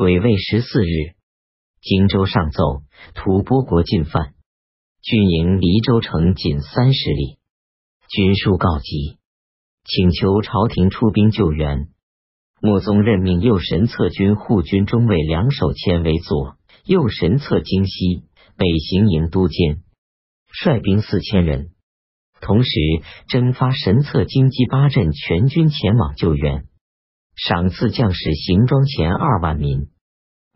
癸未十四日，荆州上奏，吐蕃国进犯，军营离州城仅三十里，军书告急，请求朝廷出兵救援。穆宗任命右神策军护军中尉梁守谦为左，右神策京西北行营都监，率兵四千人。同时征发神策京畿八镇全军前往救援，赏赐将士行装钱二万民。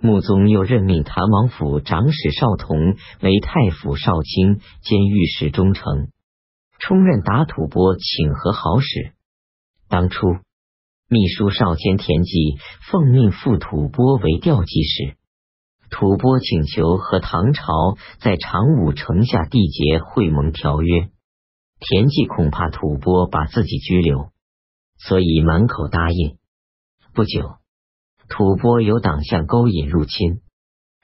穆宗又任命谭王府长史少同为太府少卿兼御史中丞，充任打吐蕃请和好使。当初。秘书少监田忌奉命赴吐蕃为调集使，吐蕃请求和唐朝在长武城下缔结会盟条约，田忌恐怕吐蕃把自己拘留，所以满口答应。不久，吐蕃有党项勾引入侵，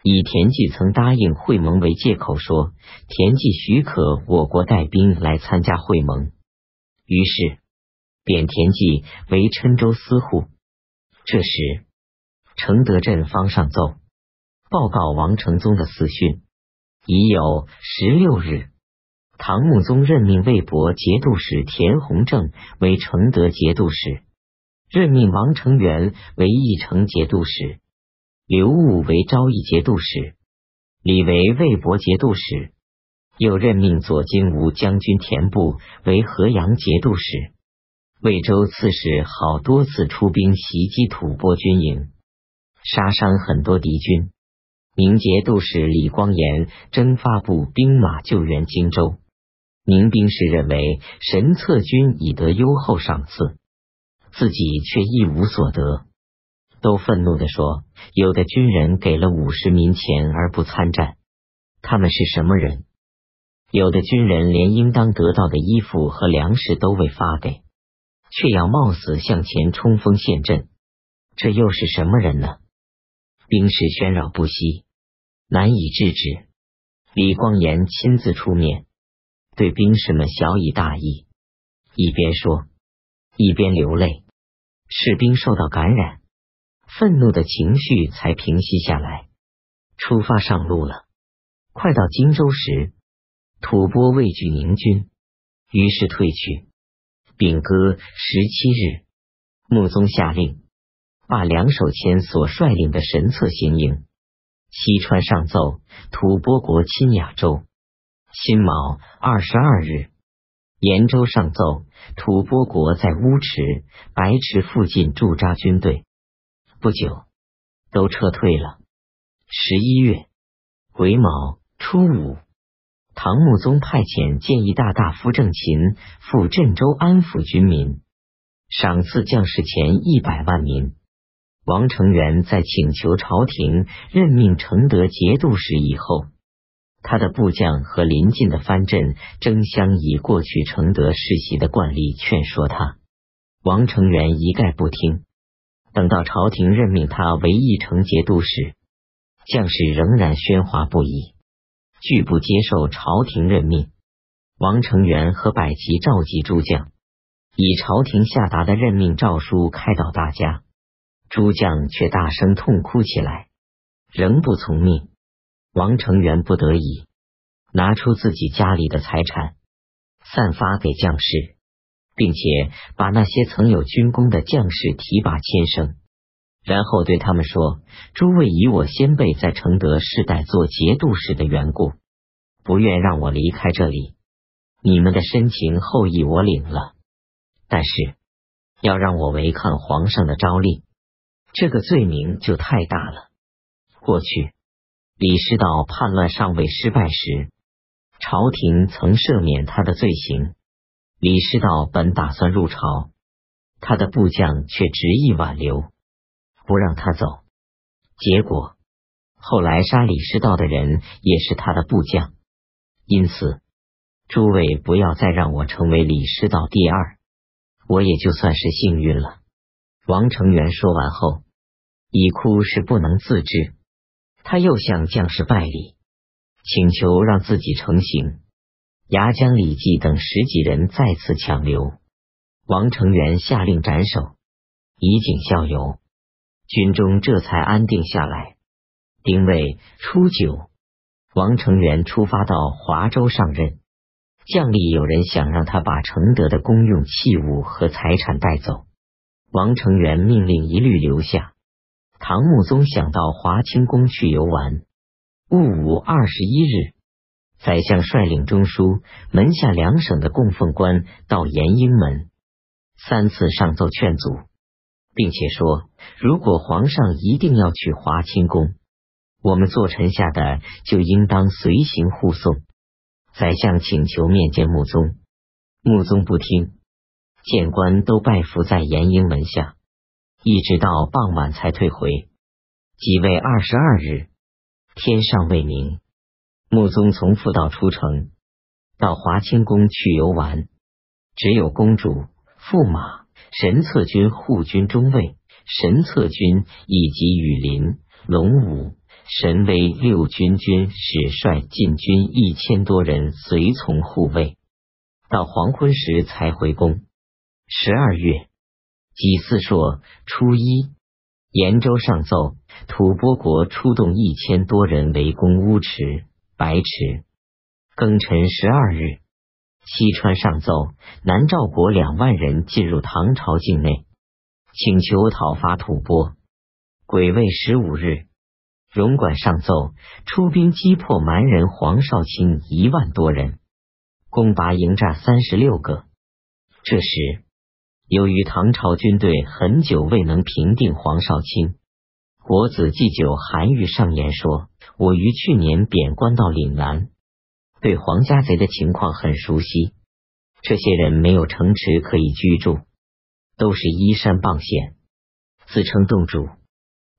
以田忌曾答应会盟为借口，说田忌许可我国带兵来参加会盟，于是。贬田忌为郴州司户。这时，承德镇方上奏报告王承宗的死讯，已有十六日。唐穆宗任命魏博节度使田弘正为承德节度使，任命王承元为义城节度使，刘武为昭义节度使，李为魏博节度使，又任命左金吾将军田部为河阳节度使。魏州刺史好多次出兵袭击吐蕃军营，杀伤很多敌军。宁节度使李光炎征发部兵马救援荆州。宁兵士认为神策军已得优厚赏赐，自己却一无所得，都愤怒地说：“有的军人给了五十民钱而不参战，他们是什么人？有的军人连应当得到的衣服和粮食都未发给。”却要冒死向前冲锋陷阵，这又是什么人呢？兵士喧扰不息，难以制止。李光炎亲自出面，对兵士们小以大义，一边说，一边流泪。士兵受到感染，愤怒的情绪才平息下来，出发上路了。快到荆州时，吐蕃畏惧宁军，于是退去。丙哥十七日，穆宗下令，把梁守谦所率领的神策行营西川上奏，吐蕃国侵亚洲。辛卯二十二日，延州上奏，吐蕃国在乌池、白池附近驻扎军队，不久都撤退了。十一月癸卯初五。唐穆宗派遣建议大大夫郑勤赴镇州安抚军民，赏赐将士钱一百万民。王承元在请求朝廷任命承德节度使以后，他的部将和邻近的藩镇争相以过去承德世袭的惯例劝说他，王承元一概不听。等到朝廷任命他为义城节度使，将士仍然喧哗不已。拒不接受朝廷任命，王承元和百齐召集诸将，以朝廷下达的任命诏书开导大家，诸将却大声痛哭起来，仍不从命。王成元不得已，拿出自己家里的财产，散发给将士，并且把那些曾有军功的将士提拔迁升。然后对他们说：“诸位以我先辈在承德世代做节度使的缘故，不愿让我离开这里。你们的深情厚意我领了，但是要让我违抗皇上的诏令，这个罪名就太大了。过去李师道叛乱尚未失败时，朝廷曾赦免他的罪行。李师道本打算入朝，他的部将却执意挽留。”不让他走，结果后来杀李师道的人也是他的部将，因此诸位不要再让我成为李师道第二，我也就算是幸运了。王承元说完后，已哭是不能自制，他又向将士拜礼，请求让自己成行。牙将李济等十几人再次强留，王承元下令斩首，以儆效尤。军中这才安定下来。丁未初九，王承元出发到华州上任。将吏有人想让他把承德的公用器物和财产带走，王承元命令一律留下。唐穆宗想到华清宫去游玩。戊午二十一日，宰相率领中书、门下两省的供奉官到延英门，三次上奏劝阻，并且说：如果皇上一定要去华清宫，我们做臣下的就应当随行护送。宰相请求面见穆宗，穆宗不听，谏官都拜伏在延英门下，一直到傍晚才退回。即位二十二日，天尚未明，穆宗从复道出城，到华清宫去游玩，只有公主、驸马、神策军护军中尉、神策军以及羽林、龙武。神威六军军使率禁军一千多人随从护卫，到黄昏时才回宫。十二月己巳朔初一，延州上奏，吐蕃国出动一千多人围攻乌池、白池。庚辰十二日，西川上奏，南诏国两万人进入唐朝境内，请求讨伐吐蕃。癸未十五日。荣管上奏，出兵击破蛮人黄少卿一万多人，攻拔营寨三十六个。这时，由于唐朝军队很久未能平定黄少卿，国子祭酒韩愈上言说：“我于去年贬官到岭南，对黄家贼的情况很熟悉。这些人没有城池可以居住，都是依山傍险，自称洞主，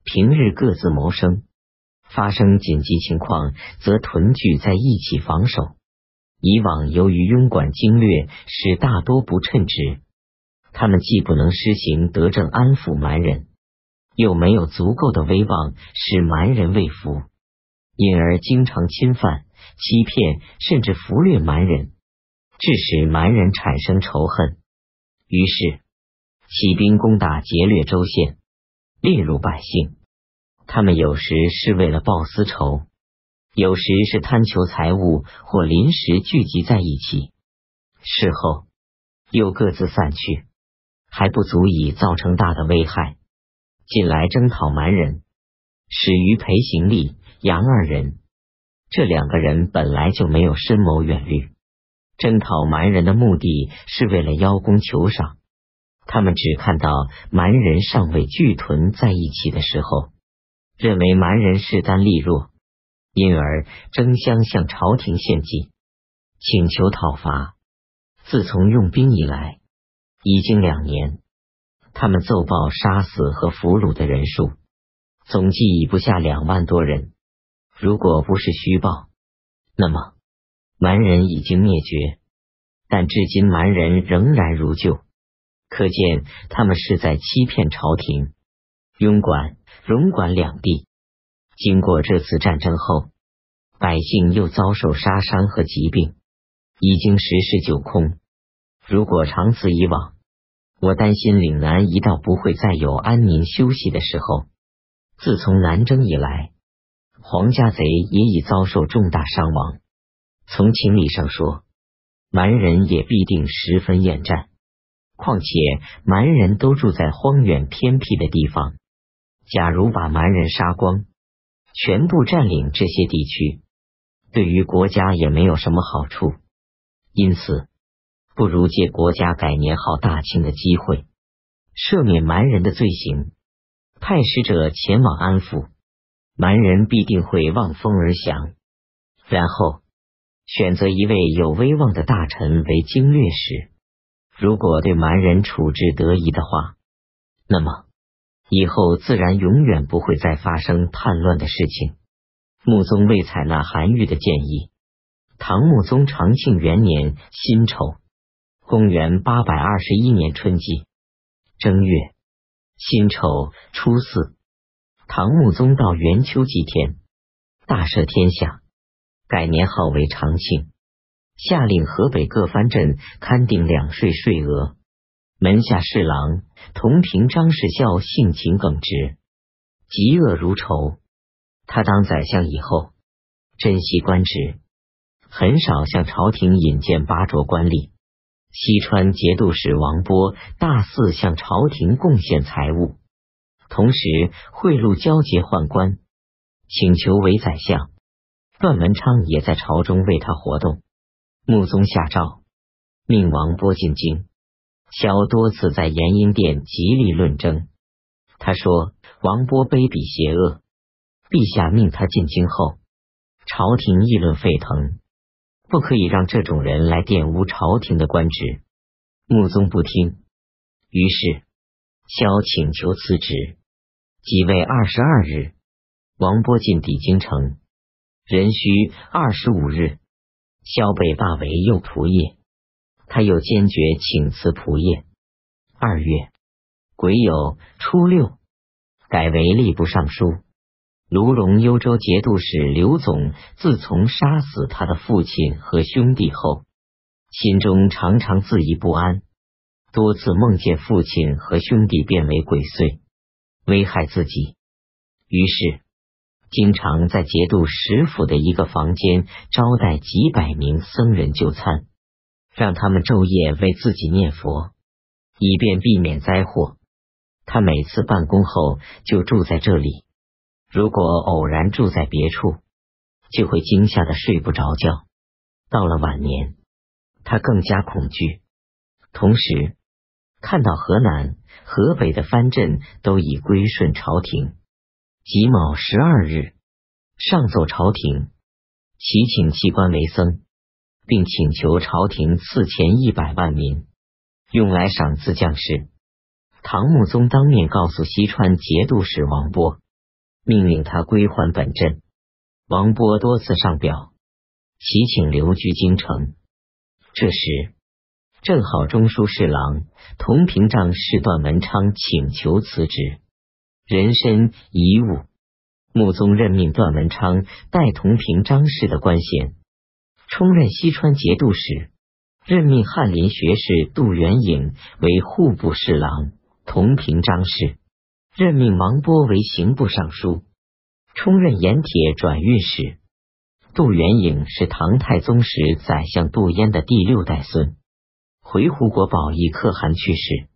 平日各自谋生。”发生紧急情况，则屯聚在一起防守。以往由于庸管经略，使大多不称职，他们既不能施行德政安抚蛮人，又没有足够的威望使蛮人畏服，因而经常侵犯、欺骗，甚至俘掠蛮人，致使蛮人产生仇恨。于是起兵攻打劫掠州县，猎入百姓。他们有时是为了报私仇，有时是贪求财物，或临时聚集在一起，事后又各自散去，还不足以造成大的危害。近来征讨蛮人，始于裴行立、杨二人。这两个人本来就没有深谋远虑，征讨蛮人的目的是为了邀功求赏。他们只看到蛮人尚未聚屯在一起的时候。认为蛮人势单力弱，因而争相向朝廷献计，请求讨伐。自从用兵以来，已经两年，他们奏报杀死和俘虏的人数，总计已不下两万多人。如果不是虚报，那么蛮人已经灭绝。但至今蛮人仍然如旧，可见他们是在欺骗朝廷。庸管。荣管两地经过这次战争后，百姓又遭受杀伤和疾病，已经十室九空。如果长此以往，我担心岭南一道不会再有安宁休息的时候。自从南征以来，黄家贼也已遭受重大伤亡。从情理上说，蛮人也必定十分厌战。况且蛮人都住在荒远偏僻的地方。假如把蛮人杀光，全部占领这些地区，对于国家也没有什么好处。因此，不如借国家改年号大庆的机会，赦免蛮人的罪行，派使者前往安抚蛮人，必定会望风而降。然后选择一位有威望的大臣为经略使。如果对蛮人处置得宜的话，那么。以后自然永远不会再发生叛乱的事情。穆宗未采纳韩愈的建议。唐穆宗长庆元年辛丑，公元八百二十一年春季正月辛丑初四，唐穆宗到元丘祭天，大赦天下，改年号为长庆，下令河北各藩镇勘定两税税额。门下侍郎同平张氏孝性情耿直，嫉恶如仇。他当宰相以后，珍惜官职，很少向朝廷引荐拔擢官吏。西川节度使王波大肆向朝廷贡献财物，同时贿赂交结宦官，请求为宰相。段文昌也在朝中为他活动。穆宗下诏，命王波进京。萧多次在延英殿极力论争。他说：“王波卑鄙邪恶，陛下命他进京后，朝廷议论沸腾。”不可以让这种人来玷污朝廷的官职。穆宗不听，于是萧请求辞职。即位二十二日，王波进抵京城，壬戌二十五日，萧被罢为右仆射。他又坚决请辞仆射。二月癸酉初六，改为吏部尚书。卢龙幽州节度使刘总自从杀死他的父亲和兄弟后，心中常常自疑不安，多次梦见父亲和兄弟变为鬼祟，危害自己。于是，经常在节度使府的一个房间招待几百名僧人就餐，让他们昼夜为自己念佛，以便避免灾祸。他每次办公后就住在这里。如果偶然住在别处，就会惊吓的睡不着觉。到了晚年，他更加恐惧。同时，看到河南、河北的藩镇都已归顺朝廷，己卯十二日，上奏朝廷，祈请弃官为僧，并请求朝廷赐钱一百万民，用来赏赐将士。唐穆宗当面告诉西川节度使王波。命令他归还本镇。王波多次上表，祈请留居京城。这时，正好中书侍郎同平章事段文昌请求辞职，人身遗物。穆宗任命段文昌代同平章事的官衔，充任西川节度使，任命翰林学士杜元颖为户部侍郎、同平章事。任命王波为刑部尚书，充任盐铁转运使。杜元颖是唐太宗时宰相杜淹的第六代孙，回鹘国宝义可汗去世。